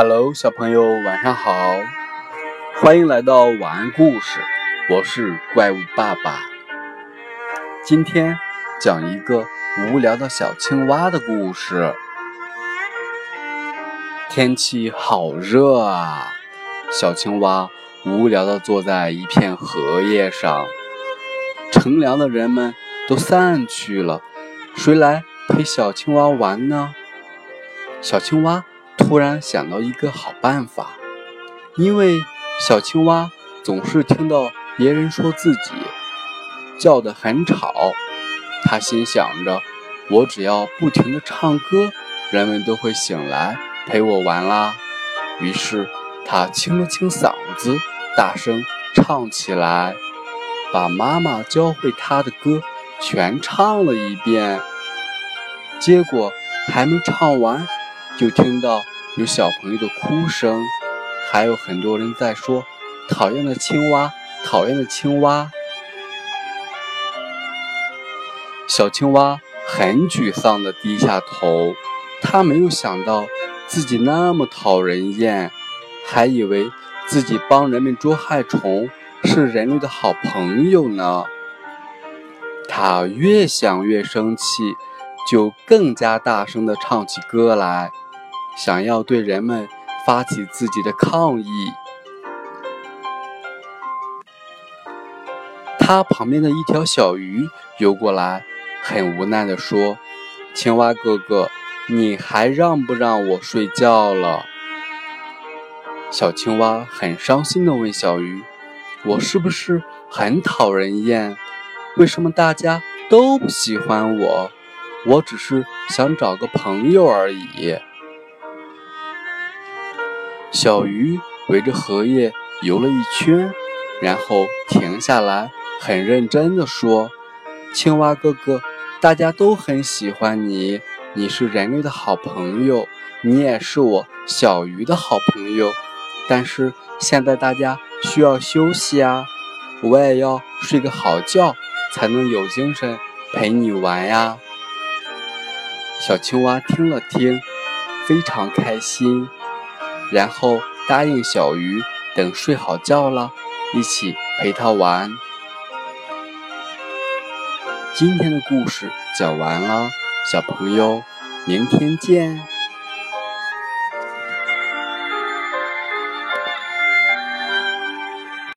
Hello，小朋友，晚上好！欢迎来到晚安故事，我是怪物爸爸。今天讲一个无聊的小青蛙的故事。天气好热啊！小青蛙无聊的坐在一片荷叶上。乘凉的人们都散去了，谁来陪小青蛙玩呢？小青蛙。突然想到一个好办法，因为小青蛙总是听到别人说自己叫得很吵，它心想着：我只要不停地唱歌，人们都会醒来陪我玩啦。于是他清了清嗓子，大声唱起来，把妈妈教会他的歌全唱了一遍。结果还没唱完。就听到有小朋友的哭声，还有很多人在说：“讨厌的青蛙，讨厌的青蛙。”小青蛙很沮丧地低下头，他没有想到自己那么讨人厌，还以为自己帮人们捉害虫是人类的好朋友呢。他越想越生气，就更加大声地唱起歌来。想要对人们发起自己的抗议，他旁边的一条小鱼游过来，很无奈地说：“青蛙哥哥，你还让不让我睡觉了？”小青蛙很伤心地问小鱼：“我是不是很讨人厌？为什么大家都不喜欢我？我只是想找个朋友而已。”小鱼围着荷叶游了一圈，然后停下来，很认真地说：“青蛙哥哥，大家都很喜欢你，你是人类的好朋友，你也是我小鱼的好朋友。但是现在大家需要休息啊，我也要睡个好觉，才能有精神陪你玩呀。”小青蛙听了听，非常开心。然后答应小鱼，等睡好觉了，一起陪他玩。今天的故事讲完了，小朋友，明天见。